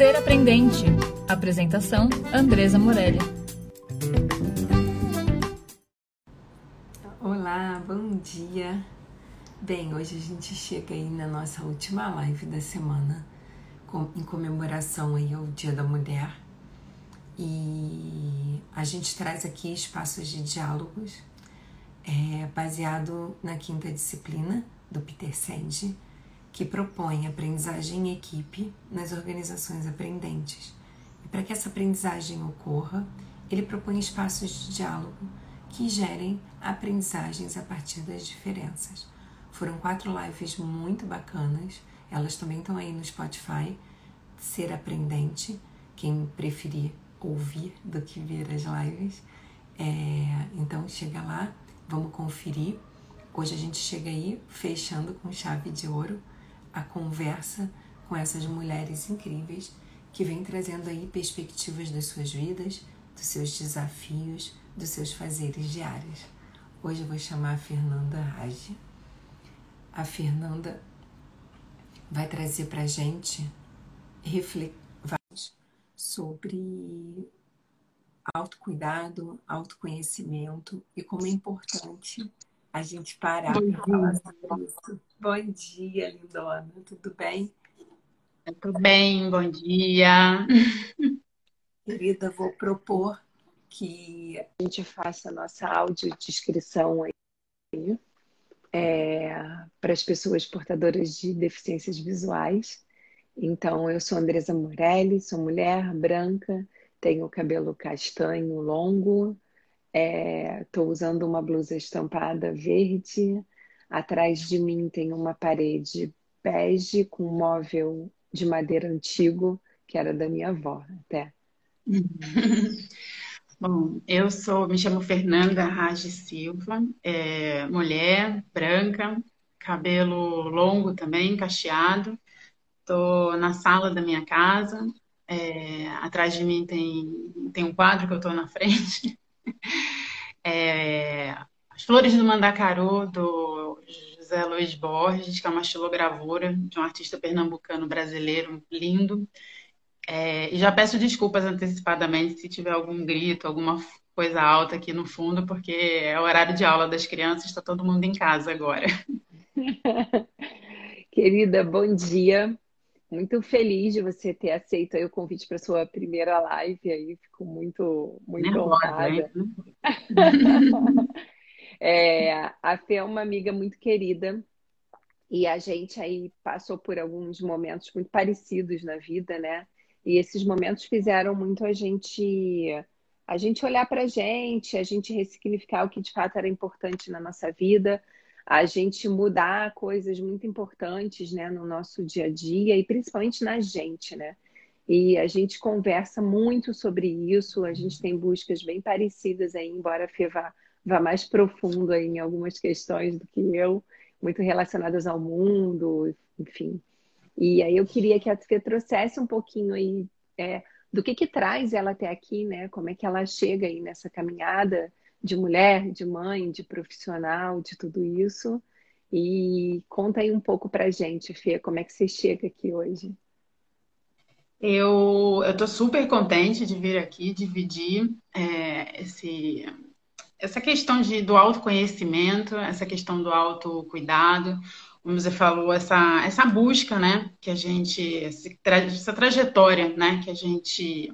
Ser Aprendente. Apresentação: Andresa Morelli. Olá, bom dia. Bem, hoje a gente chega aí na nossa última live da semana, em comemoração aí ao Dia da Mulher. E a gente traz aqui espaços de diálogos é, baseado na quinta disciplina do Peter Senge, que propõe aprendizagem em equipe nas organizações aprendentes. E para que essa aprendizagem ocorra, ele propõe espaços de diálogo que gerem aprendizagens a partir das diferenças. Foram quatro lives muito bacanas, elas também estão aí no Spotify. Ser aprendente, quem preferir ouvir do que ver as lives. É, então chega lá, vamos conferir. Hoje a gente chega aí fechando com chave de ouro a conversa com essas mulheres incríveis que vêm trazendo aí perspectivas das suas vidas, dos seus desafios, dos seus fazeres diários. Hoje eu vou chamar a Fernanda Rage. A Fernanda vai trazer para gente reflexões sobre autocuidado, autoconhecimento e como é importante a gente parar para falar sobre isso. Bom dia, lindona. Tudo bem? Tudo bem, bom dia. Querida, vou propor que a gente faça a nossa audiodescrição aí é, para as pessoas portadoras de deficiências visuais. Então, eu sou Andresa Morelli, sou mulher branca, tenho cabelo castanho longo, estou é, usando uma blusa estampada verde, Atrás de mim tem uma parede bege com um móvel de madeira antigo, que era da minha avó até. Bom, eu sou, me chamo Fernanda Rage Silva, é, mulher, branca, cabelo longo também, cacheado. Estou na sala da minha casa. É, atrás de mim tem, tem um quadro que eu estou na frente. É, as Flores do Mandacaru, do José Luiz Borges, que é uma estilogravura de um artista pernambucano brasileiro lindo. É, e já peço desculpas antecipadamente se tiver algum grito, alguma coisa alta aqui no fundo, porque é o horário de aula das crianças, está todo mundo em casa agora. Querida, bom dia. Muito feliz de você ter aceito o convite para sua primeira live aí. Fico muito, muito Nervosa, honrada. É, a Fê é uma amiga muito querida e a gente aí passou por alguns momentos muito parecidos na vida, né? E esses momentos fizeram muito a gente a gente olhar para a gente, a gente ressignificar o que de fato era importante na nossa vida, a gente mudar coisas muito importantes, né, no nosso dia a dia e principalmente na gente, né? E a gente conversa muito sobre isso, a gente tem buscas bem parecidas aí, embora a Fê vá vá mais profundo em algumas questões do que eu, muito relacionadas ao mundo, enfim. E aí eu queria que a Fê trouxesse um pouquinho aí é, do que que traz ela até aqui, né? Como é que ela chega aí nessa caminhada de mulher, de mãe, de profissional, de tudo isso. E conta aí um pouco pra gente, Fê, como é que você chega aqui hoje? Eu estou super contente de vir aqui dividir é, esse, essa questão de, do autoconhecimento, essa questão do autocuidado, como você falou, essa, essa busca, né, que a gente, essa trajetória, né, que a gente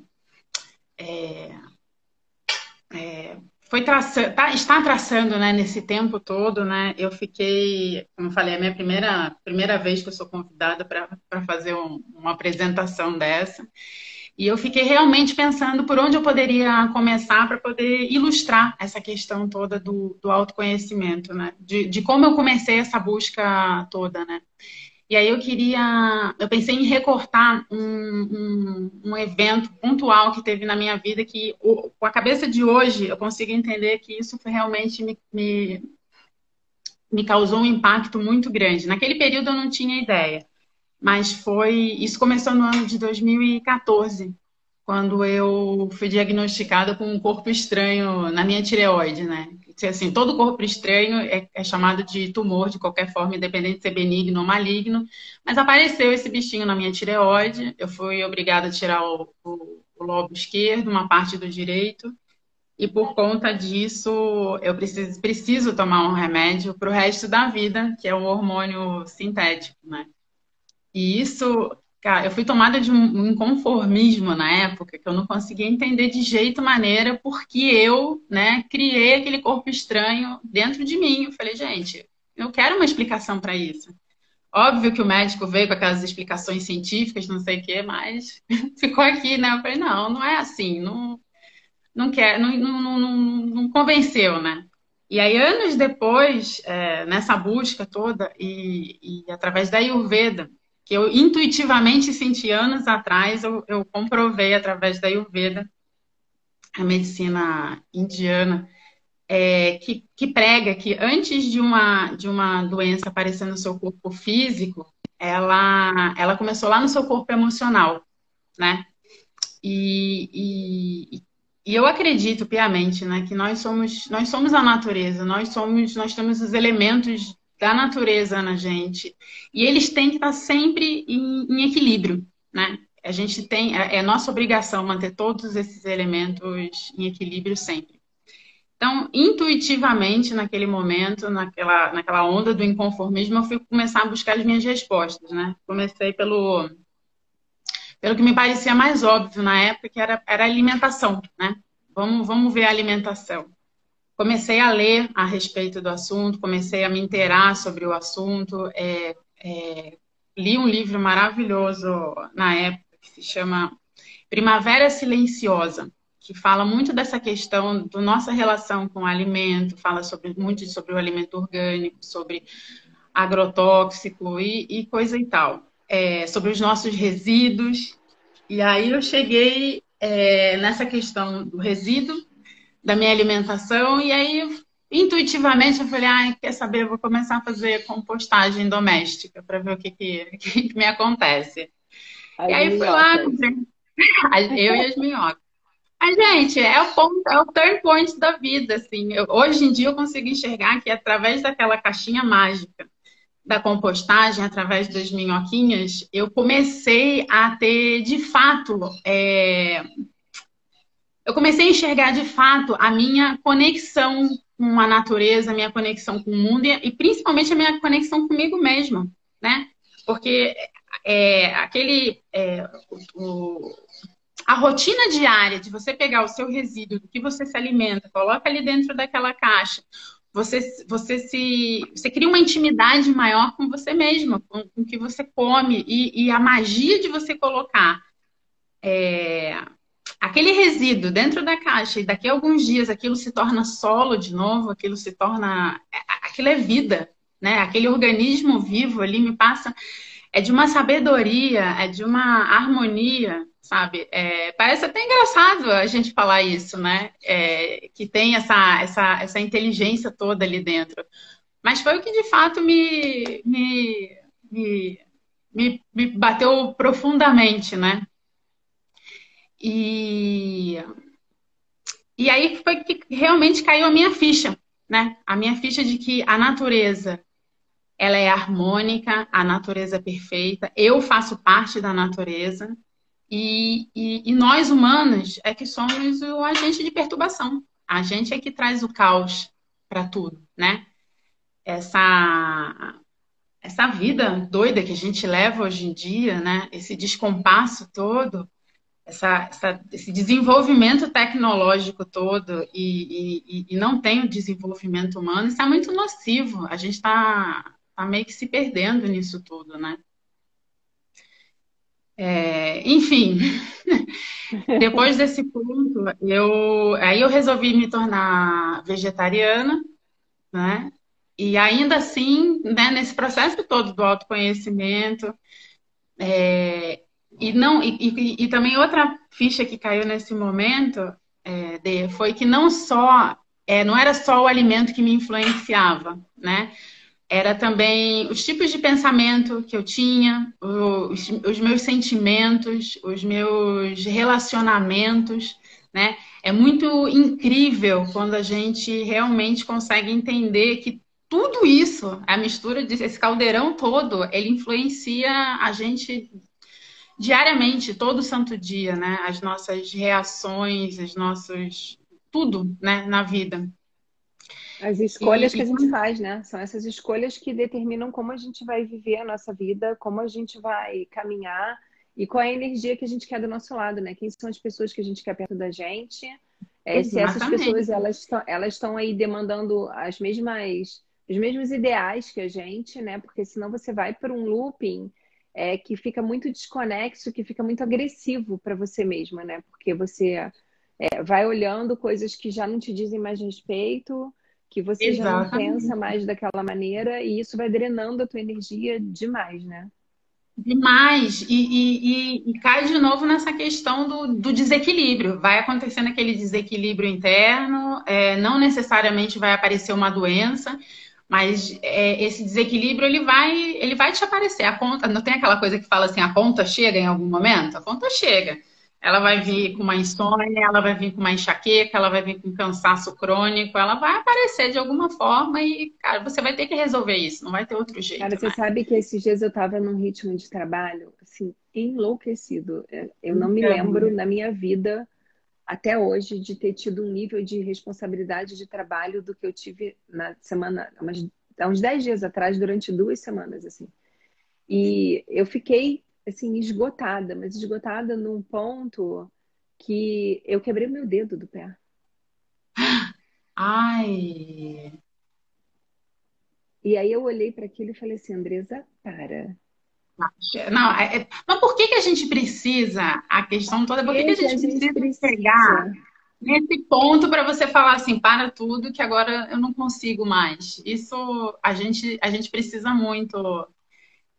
é, é, foi traçando, tá, está traçando, né, nesse tempo todo, né, eu fiquei, como eu falei, é a minha primeira, primeira vez que eu sou convidada para fazer um, uma apresentação dessa, e eu fiquei realmente pensando por onde eu poderia começar para poder ilustrar essa questão toda do, do autoconhecimento, né? De, de, como eu comecei essa busca toda, né? E aí eu queria, eu pensei em recortar um, um, um evento pontual que teve na minha vida que, com a cabeça de hoje, eu consigo entender que isso realmente me, me, me causou um impacto muito grande. Naquele período eu não tinha ideia mas foi isso começou no ano de 2014 quando eu fui diagnosticada com um corpo estranho na minha tireoide, né? Assim, todo corpo estranho é, é, chamado de tumor de qualquer forma, independente de ser benigno ou maligno. Mas apareceu esse bichinho na minha tireoide, eu fui obrigada a tirar o, o, o lobo esquerdo, uma parte do direito. E por conta disso, eu preciso, preciso tomar um remédio para o resto da vida, que é um hormônio sintético, né? E isso, cara, eu fui tomada de um inconformismo na época que eu não conseguia entender de jeito maneira porque eu, né, criei aquele corpo estranho dentro de mim. Eu falei, gente, eu quero uma explicação para isso. Óbvio que o médico veio com aquelas explicações científicas, não sei o quê, mas ficou aqui, né? Eu falei, não, não é assim, não, não quer, não, não, não, não convenceu, né? E aí, anos depois, é, nessa busca toda, e, e, através da Ayurveda, que eu intuitivamente senti anos atrás, eu, eu comprovei através da Ayurveda, a medicina indiana, é, que, que, prega que antes de uma, de uma doença aparecer no seu corpo físico, ela, ela começou lá no seu corpo emocional, né? E, e, e eu acredito piamente, né, que nós somos, nós somos a natureza, nós somos, nós temos os elementos da natureza na gente e eles têm que estar sempre em, em equilíbrio, né? A gente tem, é, é nossa obrigação manter todos esses elementos em equilíbrio sempre. Então, intuitivamente, naquele momento, naquela, naquela onda do inconformismo, eu fui começar a buscar as minhas respostas, né? Comecei pelo pelo que me parecia mais óbvio na época, que era, era alimentação, né? Vamos, vamos ver a alimentação. Comecei a ler a respeito do assunto, comecei a me inteirar sobre o assunto. É, é, li um livro maravilhoso na época que se chama Primavera Silenciosa, que fala muito dessa questão da nossa relação com o alimento, fala sobre, muito sobre o alimento orgânico, sobre agrotóxico e, e coisa e tal é, sobre os nossos resíduos. E aí eu cheguei é, nessa questão do resíduo, da minha alimentação, e aí intuitivamente eu falei, ah, quer saber, eu vou começar a fazer compostagem doméstica para ver o que, que, que, me acontece. As e aí fui lá, eu e as minhocas. Mas, gente, é o ponto, é o turn point da vida, assim. Eu, hoje em dia eu consigo enxergar que através daquela caixinha mágica da compostagem, através das minhoquinhas, eu comecei a ter, de fato, é... eu comecei a enxergar, de fato, a minha conexão com a natureza, a minha conexão com o mundo e, principalmente, a minha conexão comigo mesma, né? Porque é, aquele... É, o, a rotina diária de você pegar o seu resíduo, do que você se alimenta, coloca ali dentro daquela caixa, você, você se você cria uma intimidade maior com você mesma, com, o que você come e, e, a magia de você colocar é, aquele resíduo dentro da caixa e daqui a alguns dias aquilo se torna solo de novo, aquilo se torna é, aquilo é vida, né? Aquele organismo vivo ali me passa é de uma sabedoria, é de uma harmonia sabe? É, parece até engraçado a gente falar isso, né? É, que tem essa, essa, essa inteligência toda ali dentro. Mas foi o que de fato me, me, me, me, me bateu profundamente, né? E, e aí foi que realmente caiu a minha ficha, né? A minha ficha de que a natureza ela é harmônica, a natureza é perfeita, eu faço parte da natureza, e, e, e, nós humanos é que somos o agente de perturbação. A gente é que traz o caos para tudo, né? Essa, essa vida doida que a gente leva hoje em dia, né? Esse descompasso todo, essa, essa, esse desenvolvimento tecnológico todo e, e, e, não tem o desenvolvimento humano, isso é muito nocivo. A gente está tá meio que se perdendo nisso tudo, né? É, enfim, depois desse ponto, eu, aí eu resolvi me tornar vegetariana, né? E ainda assim, né, nesse processo todo do autoconhecimento, é, e não e, e, e, também outra ficha que caiu nesse momento é, de, foi que não só é, não era só o alimento que me influenciava, né? era também os tipos de pensamento que eu tinha, os, os meus sentimentos, os meus relacionamentos, né? É muito incrível quando a gente realmente consegue entender que tudo isso, a mistura desse caldeirão todo, ele influencia a gente diariamente, todo santo dia, né? As nossas reações, as nossas tudo, né, na vida. As escolhas e, que a gente faz, né? São essas escolhas que determinam como a gente vai viver a nossa vida, como a gente vai caminhar e qual é a energia que a gente quer do nosso lado, né? Quem são as pessoas que a gente quer perto da gente? É, se essas pessoas elas estão elas estão aí demandando as mesmas os mesmos ideais que a gente, né? Porque senão você vai para um looping é, que fica muito desconexo, que fica muito agressivo para você mesma, né? Porque você é, vai olhando coisas que já não te dizem mais respeito, que você Exatamente. já não pensa mais daquela maneira, e isso vai drenando a tua energia demais, né? Demais. E, e, e, e cai de novo nessa questão do, do, desequilíbrio. Vai acontecendo aquele desequilíbrio interno, é, não necessariamente vai aparecer uma doença, mas é, esse desequilíbrio ele vai, ele vai te aparecer. A conta, não tem aquela coisa que fala assim, a conta chega em algum momento? A conta chega. Ela vai vir com uma insônia, ela vai vir com uma enxaqueca, ela vai vir com cansaço crônico, ela vai aparecer de alguma forma e, cara, você vai ter que resolver isso, não vai ter outro jeito. Cara, você sabe que esses dias eu estava num ritmo de trabalho, assim, enlouquecido. Eu não me lembro na minha vida até hoje de ter tido um nível de responsabilidade de trabalho do que eu tive na semana, há uns 10 dias atrás, durante duas semanas, assim. E eu fiquei, assim, esgotada, mas esgotada num ponto que eu quebrei meu dedo do pé. Ai! E aí eu olhei para aquilo e falei assim, Andresa, para. Não, é, é, mas por que, que a gente precisa, a questão toda, por que, que a gente, a gente precisa, precisa chegar nesse ponto para você falar assim, para tudo, que agora eu não consigo mais? Isso a gente, a gente precisa muito.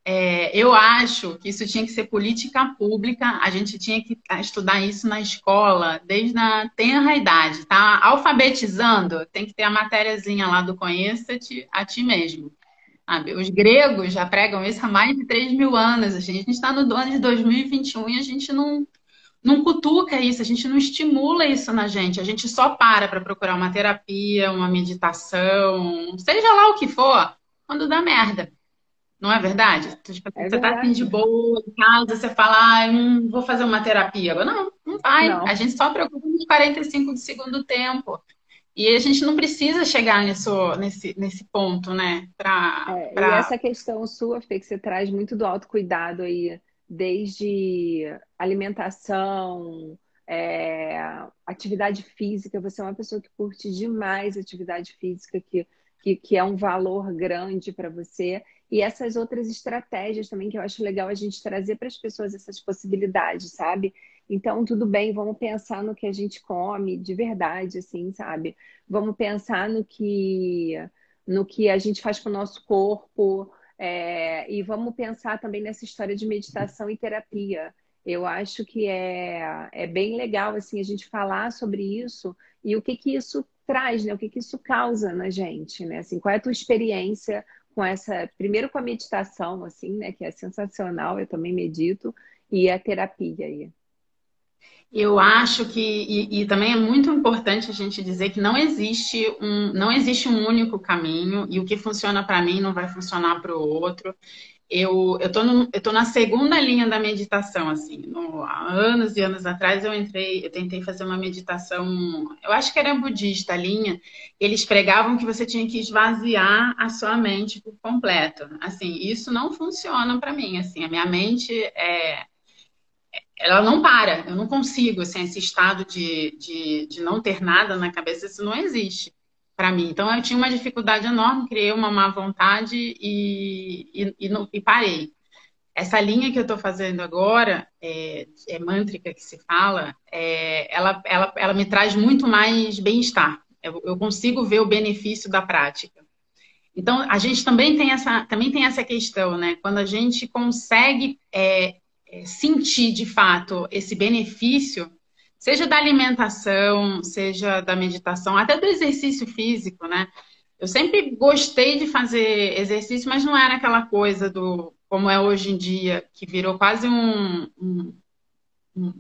É, eu acho que isso tinha que ser política pública, a gente tinha que estudar isso na escola, desde a tenra idade, tá? Alfabetizando, tem que ter a matériazinha lá do conheça-te a ti mesmo. Sabe? Os gregos já pregam isso há mais de 3 mil anos. A gente está no ano de 2021 e a gente não, não cutuca isso, a gente não estimula isso na gente. A gente só para para procurar uma terapia, uma meditação, seja lá o que for, quando dá merda. Não é verdade? Tipo, é você está assim de boa em casa, você fala, ah, não vou fazer uma terapia. Não, não vai. Não. A gente só preocupa nos 45 do segundo tempo. E a gente não precisa chegar nisso, nesse, nesse ponto, né? Pra, é, pra... E essa questão sua, Fê, que você traz muito do autocuidado aí, desde alimentação, é, atividade física. Você é uma pessoa que curte demais atividade física, que, que, que é um valor grande para você. E essas outras estratégias também que eu acho legal a gente trazer para as pessoas essas possibilidades, sabe? Então, tudo bem, vamos pensar no que a gente come de verdade, assim, sabe? Vamos pensar no que, no que a gente faz com o nosso corpo, é, e vamos pensar também nessa história de meditação e terapia. Eu acho que é, é bem legal, assim, a gente falar sobre isso e o que que isso traz, né? O que que isso causa na gente, né? Assim, qual é a tua experiência com essa, primeiro com a meditação, assim, né? Que é sensacional, eu também medito, e a terapia aí. Eu acho que, e, e, também é muito importante a gente dizer que não existe um, não existe um único caminho, e o que funciona para mim não vai funcionar para o outro. Eu, eu, tô no, eu tô na segunda linha da meditação, assim. No, há anos e anos atrás eu entrei, eu tentei fazer uma meditação, eu acho que era budista a linha. Eles pregavam que você tinha que esvaziar a sua mente por completo. Assim, isso não funciona para mim. Assim, a minha mente é ela não para, eu não consigo, assim, esse estado de, de, de não ter nada na cabeça, isso não existe para mim. Então eu tinha uma dificuldade enorme, criei uma má vontade e, e, e, e parei. Essa linha que eu estou fazendo agora, é, é mântrica que se fala, é, ela, ela, ela me traz muito mais bem-estar. Eu, eu consigo ver o benefício da prática. Então, a gente também tem essa, também tem essa questão, né? Quando a gente consegue é, sentir de fato esse benefício, seja da alimentação, seja da meditação, até do exercício físico, né? Eu sempre gostei de fazer exercício, mas não era aquela coisa do como é hoje em dia, que virou quase um, um, um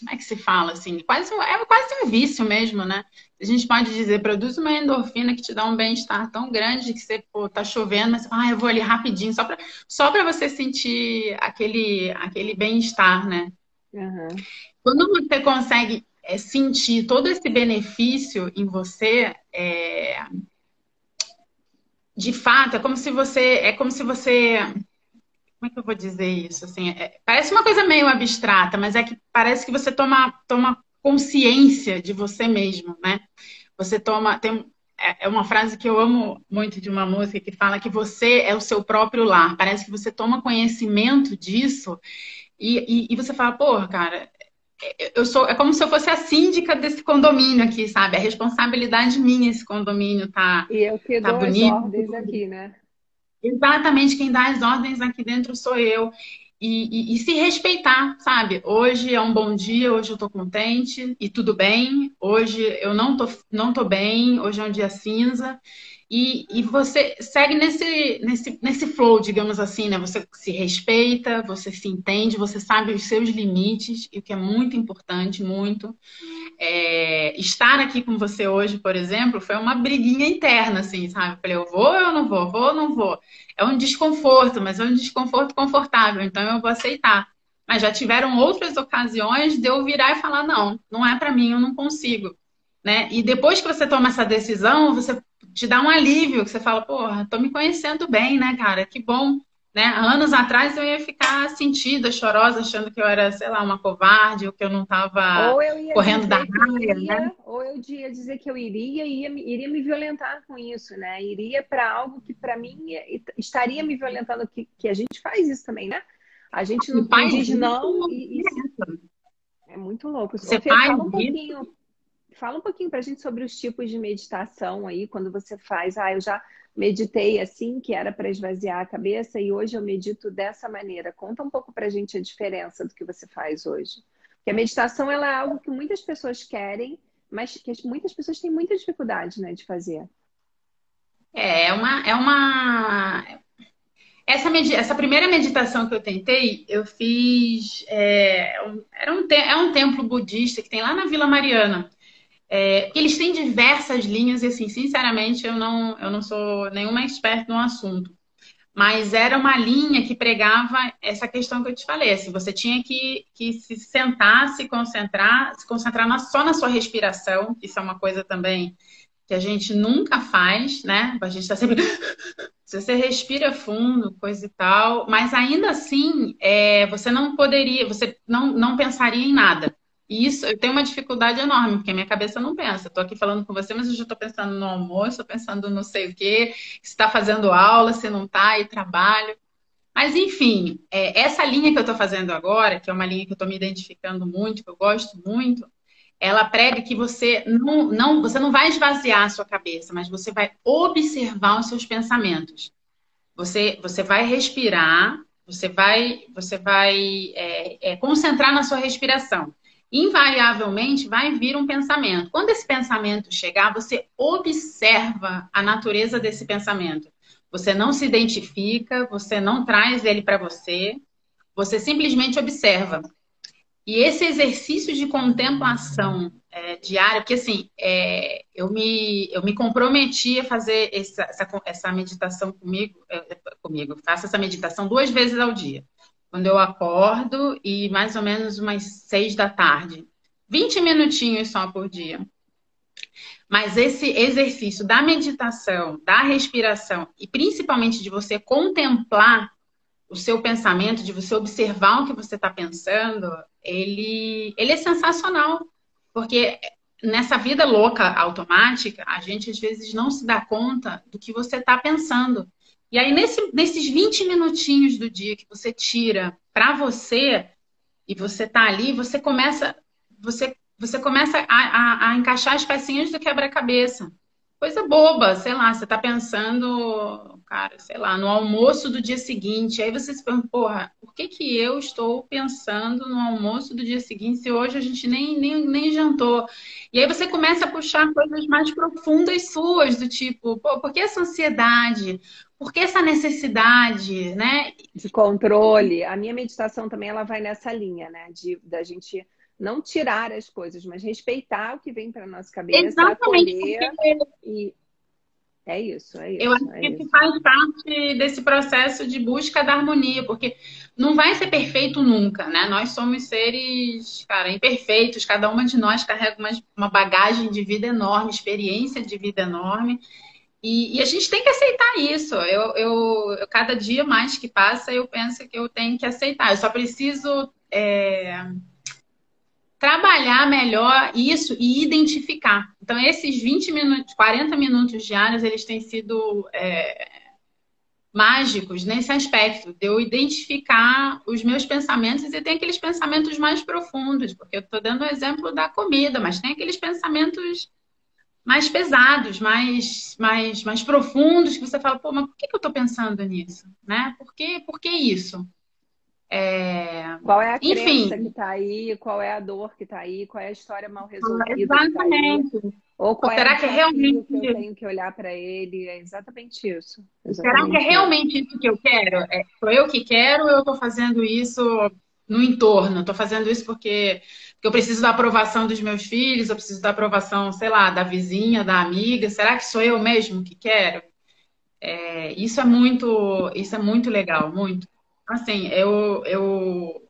como é que se fala assim? Quase, é quase um vício mesmo, né? A gente pode dizer, produz uma endorfina que te dá um bem-estar tão grande que você, pô, tá chovendo, mas ah, eu vou ali rapidinho, só para só você sentir aquele, aquele bem-estar, né? Uhum. Quando você consegue é, sentir todo esse benefício em você, é, de fato, é como se você, é como se você como é que eu vou dizer isso? Assim, é, parece uma coisa meio abstrata, mas é que parece que você toma, toma consciência de você mesmo, né? Você toma. Tem, é, é uma frase que eu amo muito de uma música que fala que você é o seu próprio lar. Parece que você toma conhecimento disso e, e, e você fala, pô, cara, é, eu sou, é como se eu fosse a síndica desse condomínio aqui, sabe? A responsabilidade minha esse condomínio tá E eu que tá dou bonito. as ordens aqui, né? Exatamente, quem dá as ordens aqui dentro sou eu. E, e, e, se respeitar, sabe? Hoje é um bom dia, hoje eu tô contente e tudo bem. Hoje eu não tô, não tô bem, hoje é um dia cinza. E, e você segue nesse, nesse, nesse flow, digamos assim, né? Você se respeita, você se entende, você sabe os seus limites, e o que é muito importante, muito. É, estar aqui com você hoje, por exemplo, foi uma briguinha interna, assim, sabe? Eu falei, eu vou ou eu não vou? Vou ou não vou? É um desconforto, mas é um desconforto confortável, então eu vou aceitar. Mas já tiveram outras ocasiões de eu virar e falar, não, não é para mim, eu não consigo. Né? E depois que você toma essa decisão, você te dá um alívio, que você fala, porra, tô me conhecendo bem, né, cara? Que bom né? Anos atrás eu ia ficar sentida, chorosa, achando que eu era, sei lá, uma covarde, ou que eu não estava correndo da raia, né? Ou eu ia dizer que eu iria e ia, iria me violentar com isso, né? Iria para algo que para mim estaria me violentando, que, que a gente faz isso também, né? A gente não diz não e, e, é muito louco. Você Fê, fala um pouquinho, fala um pouquinho para a gente sobre os tipos de meditação aí, quando você faz, ah, eu já meditei assim, que era para esvaziar a cabeça, e hoje eu medito dessa maneira. Conta um pouco para a gente a diferença do que você faz hoje. Porque a meditação ela é algo que muitas pessoas querem, mas que muitas pessoas têm muita dificuldade né, de fazer. É, é uma. É uma... Essa, med... Essa primeira meditação que eu tentei, eu fiz. É. Era um, te... é um templo budista que tem lá na Vila Mariana. É, eles têm diversas linhas e, assim, sinceramente, eu não, eu não sou nenhuma experta no assunto. Mas era uma linha que pregava essa questão que eu te falei. Assim, você tinha que, que se sentar, se concentrar, se concentrar na, só na sua respiração. Isso é uma coisa também que a gente nunca faz, né? A gente está sempre. se você respira fundo, coisa e tal, mas ainda assim, é, você não poderia, você não, não pensaria em nada. Isso, eu tenho uma dificuldade enorme, porque a minha cabeça não pensa. Estou aqui falando com você, mas eu já estou pensando no almoço, estou pensando não sei o quê, se está fazendo aula, se não está, e trabalho. Mas, enfim, é, essa linha que eu estou fazendo agora, que é uma linha que eu estou me identificando muito, que eu gosto muito, ela prega que você não, não, você não vai esvaziar a sua cabeça, mas você vai observar os seus pensamentos. Você, você vai respirar, você vai, você vai é, é, concentrar na sua respiração invariavelmente vai vir um pensamento. Quando esse pensamento chegar, você observa a natureza desse pensamento. Você não se identifica, você não traz ele para você, você simplesmente observa. E esse exercício de contemplação é, diária, porque assim, é, eu, me, eu me comprometi a fazer essa, essa, essa meditação comigo, é, comigo, faço essa meditação duas vezes ao dia quando eu acordo e mais ou menos umas seis da tarde. 20 minutinhos só por dia. Mas esse exercício da meditação, da respiração e principalmente de você contemplar o seu pensamento, de você observar o que você está pensando, ele, ele é sensacional. Porque nessa vida louca automática, a gente às vezes não se dá conta do que você está pensando. E aí, nesse, nesses 20 minutinhos do dia que você tira para você, e você tá ali, você começa, você, você começa a, a, a encaixar as pecinhas do quebra-cabeça. Coisa boba, sei lá, você tá pensando, cara, sei lá, no almoço do dia seguinte. Aí você se pergunta, porra, por que que eu estou pensando no almoço do dia seguinte se hoje a gente nem, nem, nem jantou? E aí você começa a puxar coisas mais profundas suas, do tipo, pô, por que essa ansiedade? Por que essa necessidade, né? De controle. A minha meditação também ela vai nessa linha, né? De da gente não tirar as coisas, mas respeitar o que vem para nossa cabeça, Exatamente, acolher e é isso, é isso. Eu acho é que isso faz parte desse processo de busca da harmonia, porque não vai ser perfeito nunca, né? Nós somos seres, cara, imperfeitos, cada uma de nós carrega uma, uma bagagem de vida enorme, experiência de vida enorme. E, e, a gente tem que aceitar isso. Eu, eu, eu, cada dia mais que passa, eu penso que eu tenho que aceitar. Eu só preciso é, trabalhar melhor isso e identificar. Então, esses 20 minutos, 40 minutos diários, eles têm sido é, mágicos nesse aspecto, de eu identificar os meus pensamentos e tem aqueles pensamentos mais profundos, porque eu estou dando o exemplo da comida, mas tem aqueles pensamentos mais pesados, mais, mais, mais profundos, que você fala, pô, mas por que, que eu estou pensando nisso? Né? Por, que, por que isso? É... Qual é a Enfim. crença que está aí? Qual é a dor que está aí? Qual é a história mal resolvida? Exatamente. Tá Ou qual Ou será é que é realmente que eu tenho que olhar para ele? É exatamente isso. Exatamente será que é realmente isso que eu quero? É, sou eu que quero ou eu estou fazendo isso no entorno? Estou fazendo isso porque, porque eu preciso da aprovação dos meus filhos, eu preciso da aprovação, sei lá, da vizinha, da amiga. Será que sou eu mesmo que quero? É, isso é muito, isso é muito legal, muito. Assim, eu, eu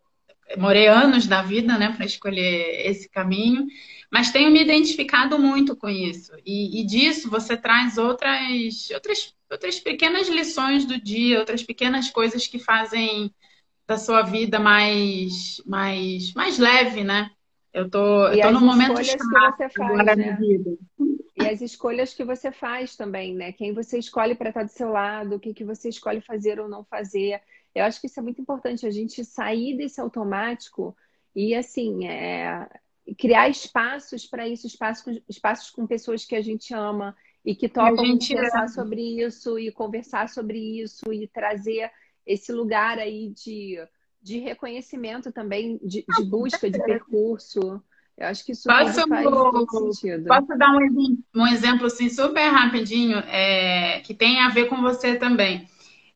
morei anos da vida, né, para escolher esse caminho, mas tenho me identificado muito com isso. E, e, disso você traz outras, outras, outras pequenas lições do dia, outras pequenas coisas que fazem da sua vida mais, mais, mais leve, né? Eu tô, eu tô no momento que você faz, né? vida. E as escolhas que você faz também, né? Quem você escolhe para estar do seu lado, o que, que você escolhe fazer ou não fazer. Eu acho que isso é muito importante, a gente sair desse automático e, assim, é, criar espaços para isso, espaços, espaços com pessoas que a gente ama e que topam gente... pensar sobre isso e conversar sobre isso e trazer esse lugar aí de, de reconhecimento também, de, de busca de percurso. Eu acho que isso posso, faz sentido. Posso dar um, um exemplo assim, super rapidinho, é, que tem a ver com você também.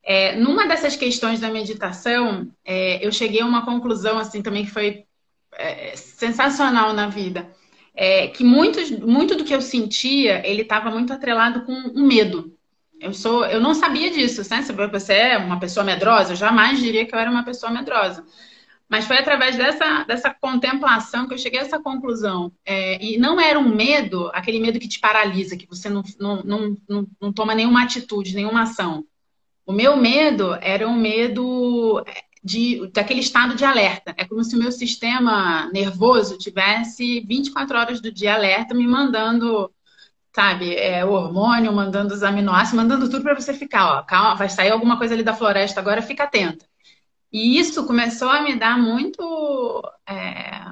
É, numa dessas questões da meditação, é, eu cheguei a uma conclusão assim também que foi é, sensacional na vida. É, que muitos, muito do que eu sentia, ele estava muito atrelado com um medo. Eu sou, eu não sabia disso, né? Você é uma pessoa medrosa, eu jamais diria que eu era uma pessoa medrosa. Mas foi através dessa, dessa contemplação que eu cheguei a essa conclusão. É, e não era um medo, aquele medo que te paralisa, que você não, não, não, não, não toma nenhuma atitude, nenhuma ação. O meu medo era um medo de, daquele estado de alerta. É como se o meu sistema nervoso tivesse 24 horas do dia alerta, me mandando, sabe, é, hormônio, mandando os aminoácidos, mandando tudo para você ficar, ó, calma, vai sair alguma coisa ali da floresta agora, fica atenta. E isso começou a me dar muito. É,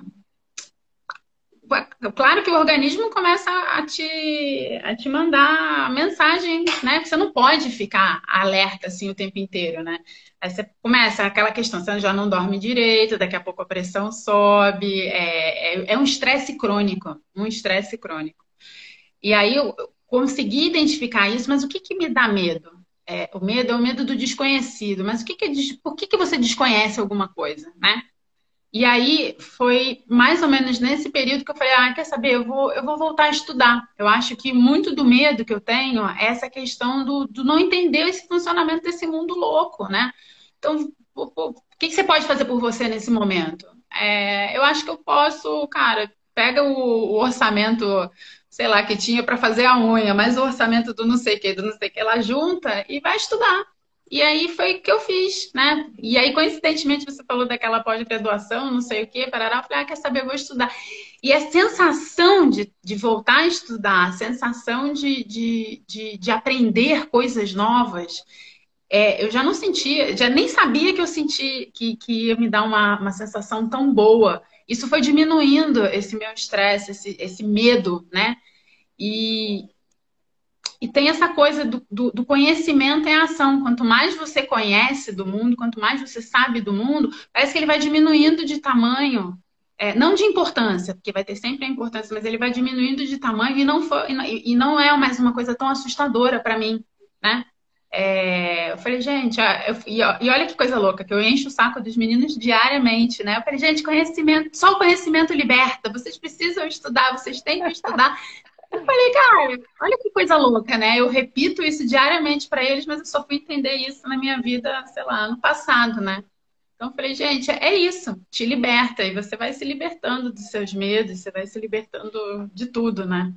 claro que o organismo começa a te, a te mandar mensagem, né? Você não pode ficar alerta assim o tempo inteiro, né? Aí você começa aquela questão, você já não dorme direito, daqui a pouco a pressão sobe, é, é, é um estresse crônico, um estresse crônico. E aí eu consegui identificar isso, mas o que, que me dá medo? É, o medo é o medo do desconhecido, mas o que, que por que, que você desconhece alguma coisa, né? E aí foi mais ou menos nesse período que eu falei, ah, quer saber, eu vou, eu vou voltar a estudar. Eu acho que muito do medo que eu tenho é essa questão do, do não entender esse funcionamento desse mundo louco, né? Então, o, o que, que você pode fazer por você nesse momento? É, eu acho que eu posso, cara, pega o, o orçamento, sei lá, que tinha para fazer a unha, mais o orçamento do não sei o que, do não sei o que, ela junta e vai estudar. E aí foi o que eu fiz, né? E aí, coincidentemente, você falou daquela pós-graduação, não sei o quê, parará, eu falei, ah, quer saber, vou estudar. E a sensação de, de voltar a estudar, a sensação de, de, de, de aprender coisas novas, é, eu já não sentia, já nem sabia que eu senti que, que ia me dar uma, uma sensação tão boa. Isso foi diminuindo esse meu estresse, esse, esse medo, né? E, e tem essa coisa do, do, do, conhecimento em ação. Quanto mais você conhece do mundo, quanto mais você sabe do mundo, parece que ele vai diminuindo de tamanho. É, não de importância, porque vai ter sempre a importância, mas ele vai diminuindo de tamanho e não, e, e não é mais uma coisa tão assustadora para mim, né? É, eu falei, gente, eu, e, olha que coisa louca, que eu encho o saco dos meninos diariamente, né? Eu falei, gente, conhecimento, só o conhecimento liberta, vocês precisam estudar, vocês têm que estudar. Eu falei, cara, olha que coisa louca, né? Eu repito isso diariamente para eles, mas eu só fui entender isso na minha vida, sei lá, no passado, né? Então eu falei, gente, é isso, te liberta. E você vai se libertando dos seus medos, você vai se libertando de tudo, né?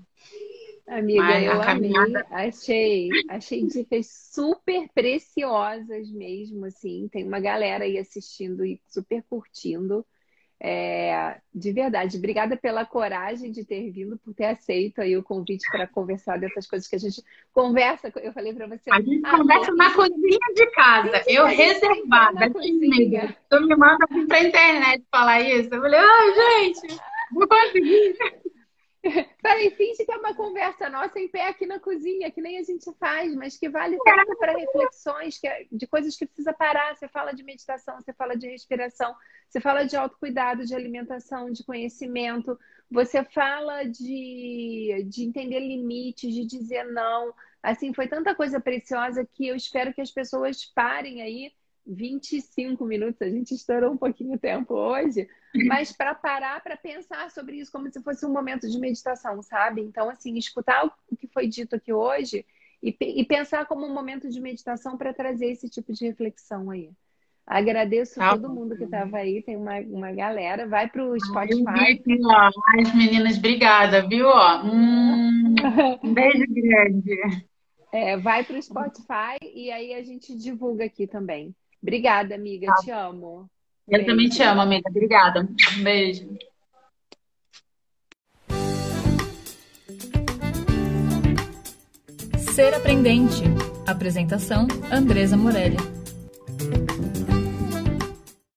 Amiga, mas eu caminhada... amei, achei, achei dicas super preciosas mesmo, assim. Tem uma galera aí assistindo e super curtindo. É, de verdade, obrigada pela coragem de ter vindo, por ter aceito aí o convite para conversar dessas coisas que a gente conversa. Eu falei para você. A gente ah, conversa na cozinha de casa, eu reservada. Tu me manda para internet falar isso. Eu falei, ai, gente, não consegui. Peraí, finge que é uma conversa nossa em pé aqui na cozinha, que nem a gente faz, mas que vale tanto para reflexões que, é de coisas que precisa parar. Você fala de meditação, você fala de respiração, você fala de autocuidado, de alimentação, de conhecimento, você fala de, de entender limites, de dizer não. Assim, foi tanta coisa preciosa que eu espero que as pessoas parem aí 25 minutos, a gente estourou um pouquinho o tempo hoje, mas para parar para pensar sobre isso como se fosse um momento de meditação, sabe? Então, assim, escutar o que foi dito aqui hoje e, e pensar como um momento de meditação para trazer esse tipo de reflexão aí. Agradeço ah, todo mundo que estava aí, tem uma, uma galera. Vai para o Spotify. As meninas, obrigada, viu? Hum, um beijo grande. É, vai para o Spotify e aí a gente divulga aqui também. Obrigada, amiga. Tá. Te amo. Eu beijo. também te amo, amiga. Obrigada. Um beijo. Ser Aprendente. Apresentação: Andresa Morelli.